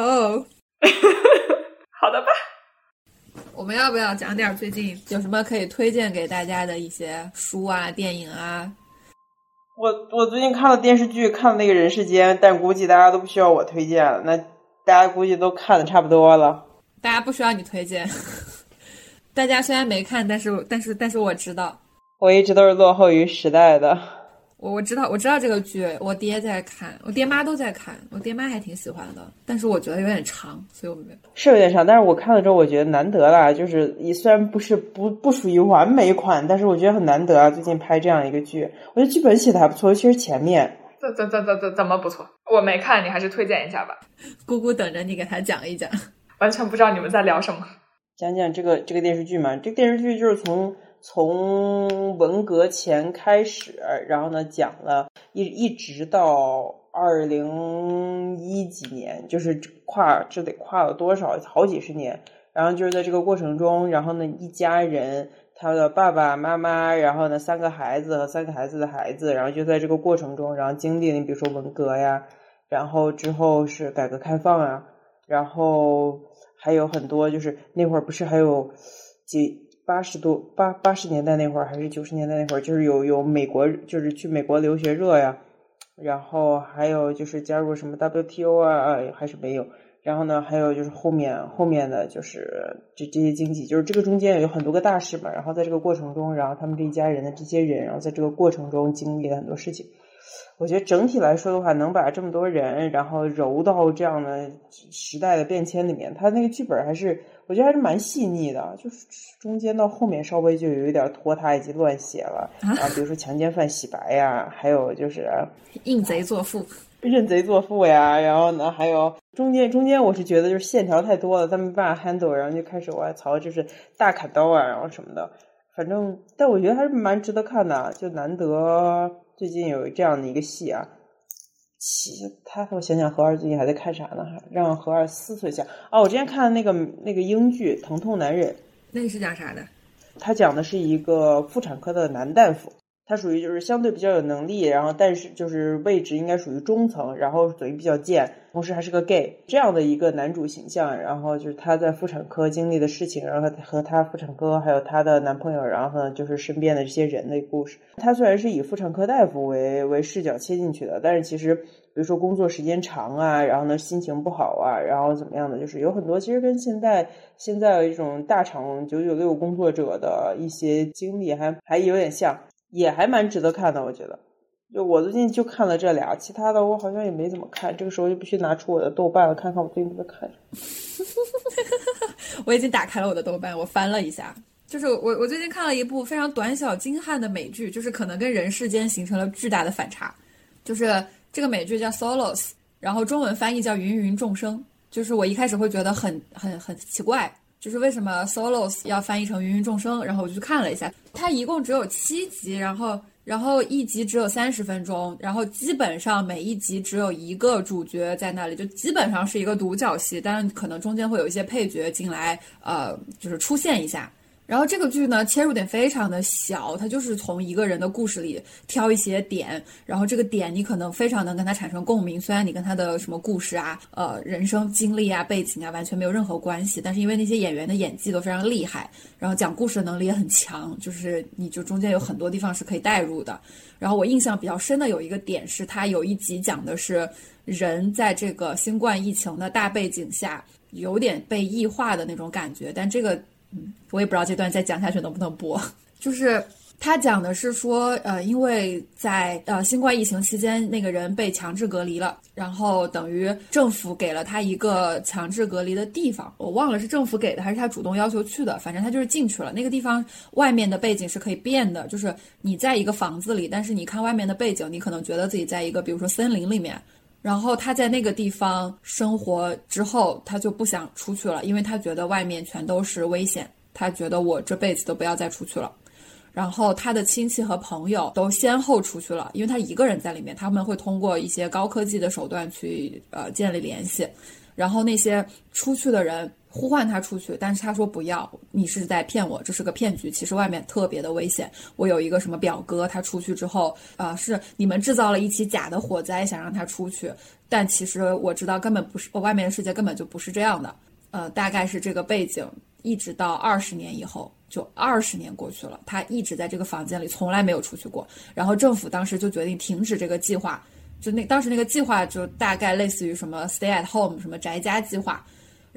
好的吧。我们要不要讲点最近有什么可以推荐给大家的一些书啊、电影啊？我我最近看了电视剧，看了那个人世间，但估计大家都不需要我推荐了。那大家估计都看的差不多了。大家不需要你推荐。大家虽然没看，但是但是但是我知道，我一直都是落后于时代的。我我知道我知道这个剧，我爹在看，我爹妈都在看，我爹妈还挺喜欢的，但是我觉得有点长，所以我没有。是有点长，但是我看了之后，我觉得难得啦，就是也虽然不是不不属于完美款，但是我觉得很难得啊。最近拍这样一个剧，我觉得剧本写的还不错，尤其是前面。怎怎怎怎怎怎么不错？我没看，你还是推荐一下吧。姑姑等着你给他讲一讲，完全不知道你们在聊什么。讲讲这个这个电视剧嘛，这个电视剧就是从。从文革前开始，然后呢，讲了一一直到二零一几年，就是跨这得跨了多少好几十年。然后就是在这个过程中，然后呢，一家人，他的爸爸妈妈，然后呢，三个孩子和三个孩子的孩子，然后就在这个过程中，然后经历了，你比如说文革呀，然后之后是改革开放啊，然后还有很多，就是那会儿不是还有几。八十多八八十年代那会儿，还是九十年代那会儿，就是有有美国，就是去美国留学热呀，然后还有就是加入什么 WTO 啊，还是没有。然后呢，还有就是后面后面的就是这这些经济，就是这个中间有很多个大事嘛。然后在这个过程中，然后他们这一家人的这些人，然后在这个过程中经历了很多事情。我觉得整体来说的话，能把这么多人，然后揉到这样的时代的变迁里面，他那个剧本还是我觉得还是蛮细腻的。就是中间到后面稍微就有一点拖沓以及乱写了 啊，比如说强奸犯洗白呀，还有就是 认贼作父。认贼作父呀，然后呢，还有中间中间，我是觉得就是线条太多了，他没办法 handle，然后就开始我操，就是大砍刀啊，然后什么的，反正，但我觉得还是蛮值得看的，就难得最近有这样的一个戏啊。其他我想想，何二最近还在看啥呢？让何二思索一下哦，我之前看的那个那个英剧《疼痛难忍》，那是讲啥的？他讲的是一个妇产科的男大夫。他属于就是相对比较有能力，然后但是就是位置应该属于中层，然后嘴比较贱，同时还是个 gay 这样的一个男主形象。然后就是他在妇产科经历的事情，然后和他妇产科还有他的男朋友，然后呢就是身边的这些人的故事。他虽然是以妇产科大夫为为视角切进去的，但是其实比如说工作时间长啊，然后呢心情不好啊，然后怎么样的，就是有很多其实跟现在现在一种大厂九九六工作者的一些经历还还有点像。也还蛮值得看的，我觉得。就我最近就看了这俩，其他的我好像也没怎么看。这个时候就必须拿出我的豆瓣了，看看我最近在看。我已经打开了我的豆瓣，我翻了一下，就是我我最近看了一部非常短小精悍的美剧，就是可能跟人世间形成了巨大的反差。就是这个美剧叫《Solos》，然后中文翻译叫《芸芸众生》。就是我一开始会觉得很很很奇怪。就是为什么 solos 要翻译成芸芸众生？然后我就去看了一下，它一共只有七集，然后然后一集只有三十分钟，然后基本上每一集只有一个主角在那里，就基本上是一个独角戏，但是可能中间会有一些配角进来，呃，就是出现一下。然后这个剧呢，切入点非常的小，它就是从一个人的故事里挑一些点，然后这个点你可能非常能跟他产生共鸣。虽然你跟他的什么故事啊、呃人生经历啊、背景啊完全没有任何关系，但是因为那些演员的演技都非常厉害，然后讲故事的能力也很强，就是你就中间有很多地方是可以代入的。然后我印象比较深的有一个点是，他有一集讲的是人在这个新冠疫情的大背景下，有点被异化的那种感觉，但这个。嗯，我也不知道这段再讲下去能不能播。就是他讲的是说，呃，因为在呃新冠疫情期间，那个人被强制隔离了，然后等于政府给了他一个强制隔离的地方，我忘了是政府给的还是他主动要求去的，反正他就是进去了。那个地方外面的背景是可以变的，就是你在一个房子里，但是你看外面的背景，你可能觉得自己在一个比如说森林里面。然后他在那个地方生活之后，他就不想出去了，因为他觉得外面全都是危险。他觉得我这辈子都不要再出去了。然后他的亲戚和朋友都先后出去了，因为他一个人在里面，他们会通过一些高科技的手段去呃建立联系。然后那些出去的人。呼唤他出去，但是他说不要，你是在骗我，这是个骗局。其实外面特别的危险。我有一个什么表哥，他出去之后，啊，是你们制造了一起假的火灾，想让他出去，但其实我知道根本不是，外面的世界根本就不是这样的。呃，大概是这个背景，一直到二十年以后，就二十年过去了，他一直在这个房间里，从来没有出去过。然后政府当时就决定停止这个计划，就那当时那个计划就大概类似于什么 stay at home 什么宅家计划。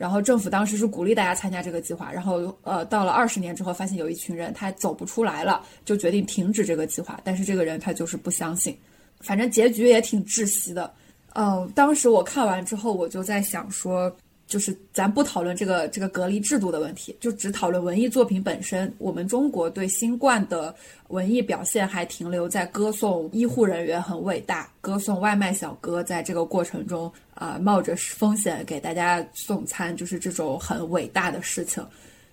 然后政府当时是鼓励大家参加这个计划，然后呃，到了二十年之后，发现有一群人他走不出来了，就决定停止这个计划。但是这个人他就是不相信，反正结局也挺窒息的。嗯，当时我看完之后，我就在想说。就是咱不讨论这个这个隔离制度的问题，就只讨论文艺作品本身。我们中国对新冠的文艺表现还停留在歌颂医护人员很伟大，歌颂外卖小哥在这个过程中啊冒着风险给大家送餐，就是这种很伟大的事情。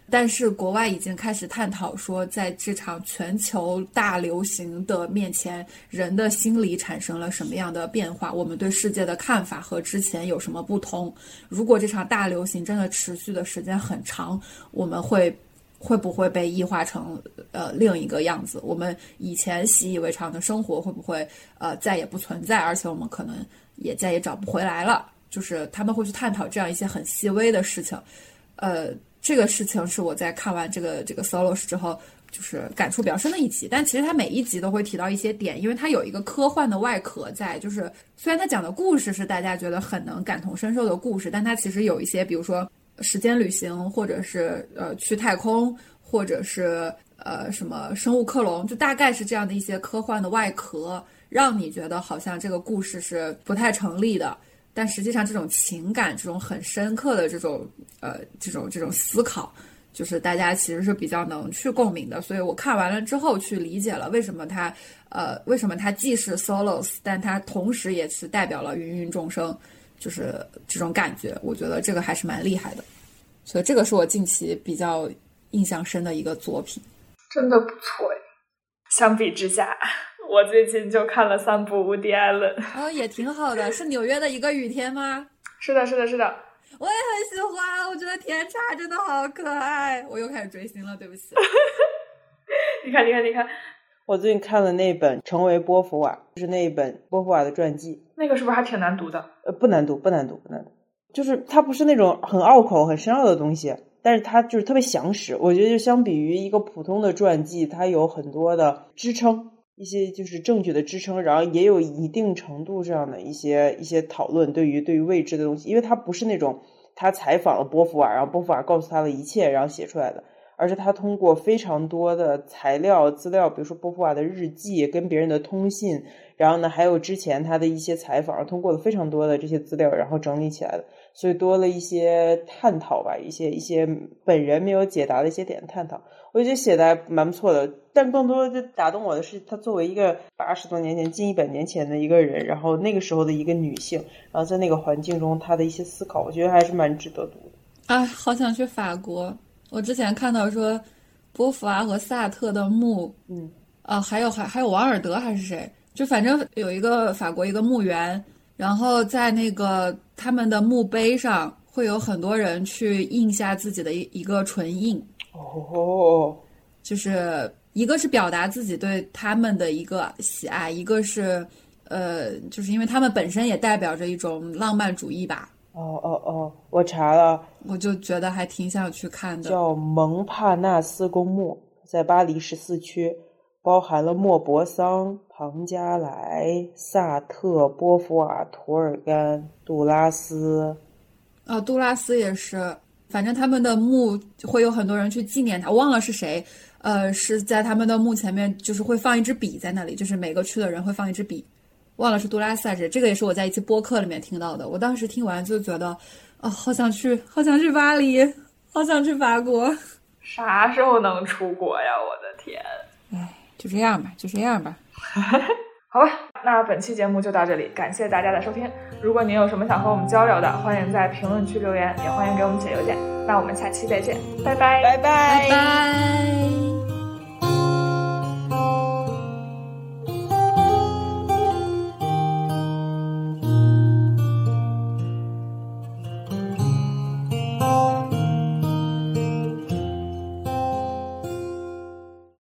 但是国外已经开始探讨说，在这场全球大流行的面前，人的心理产生了什么样的变化？我们对世界的看法和之前有什么不同？如果这场大流行真的持续的时间很长，我们会会不会被异化成呃另一个样子？我们以前习以为常的生活会不会呃再也不存在？而且我们可能也再也找不回来了？就是他们会去探讨这样一些很细微的事情，呃。这个事情是我在看完这个这个 solos 之后，就是感触比较深的一集，但其实它每一集都会提到一些点，因为它有一个科幻的外壳在。就是虽然它讲的故事是大家觉得很能感同身受的故事，但它其实有一些，比如说时间旅行，或者是呃去太空，或者是呃什么生物克隆，就大概是这样的一些科幻的外壳，让你觉得好像这个故事是不太成立的。但实际上，这种情感，这种很深刻的这种呃这种这种思考。就是大家其实是比较能去共鸣的，所以我看完了之后去理解了为什么它，呃，为什么它既是 solos，但它同时也是代表了芸芸众生，就是这种感觉，我觉得这个还是蛮厉害的，所以这个是我近期比较印象深的一个作品，真的不错诶。相比之下，我最近就看了三部《无敌艾伦》，哦，也挺好的，是纽约的一个雨天吗？是的，是的，是的。我也很喜欢，我觉得甜茶真的好可爱。我又开始追星了，对不起。你看，你看，你看，我最近看了那本《成为波伏娃》，就是那一本波伏娃的传记。那个是不是还挺难读的？呃，不难读，不难读，不难读。就是它不是那种很拗口、很深奥的东西，但是它就是特别详实。我觉得就相比于一个普通的传记，它有很多的支撑，一些就是证据的支撑，然后也有一定程度上的一些一些讨论，对于对于未知的东西，因为它不是那种。他采访了波伏娃，然后波伏娃告诉他的一切，然后写出来的。而是他通过非常多的材料资料，比如说波伏娃的日记、跟别人的通信，然后呢，还有之前他的一些采访，通过了非常多的这些资料，然后整理起来的。所以多了一些探讨吧，一些一些本人没有解答的一些点探讨，我觉得写的还蛮不错的。但更多的打动我的是，他作为一个八十多年前、近一百年前的一个人，然后那个时候的一个女性，然后在那个环境中，她的一些思考，我觉得还是蛮值得读的。哎，好想去法国！我之前看到说，波伏娃和萨特的墓，嗯，啊，还有还还有王尔德还是谁？就反正有一个法国一个墓园。然后在那个他们的墓碑上，会有很多人去印下自己的一一个唇印。哦，就是一个是表达自己对他们的一个喜爱，一个是呃，就是因为他们本身也代表着一种浪漫主义吧。哦哦哦，我查了，我就觉得还挺想去看的。叫蒙帕纳斯公墓，在巴黎十四区。包含了莫泊桑、庞加莱、萨特、波伏娃、图尔干、杜拉斯，啊，杜拉斯也是。反正他们的墓会有很多人去纪念他，我忘了是谁。呃，是在他们的墓前面，就是会放一支笔在那里，就是每个区的人会放一支笔。忘了是杜拉斯还是这个，也是我在一期播客里面听到的。我当时听完就觉得，啊，好想去，好想去巴黎，好想去法国。啥时候能出国呀？我的天！哎。就这样吧，就这样吧，好吧，那本期节目就到这里，感谢大家的收听。如果您有什么想和我们交流的，欢迎在评论区留言，也欢迎给我们写邮件。那我们下期再见，拜拜，拜拜，拜拜。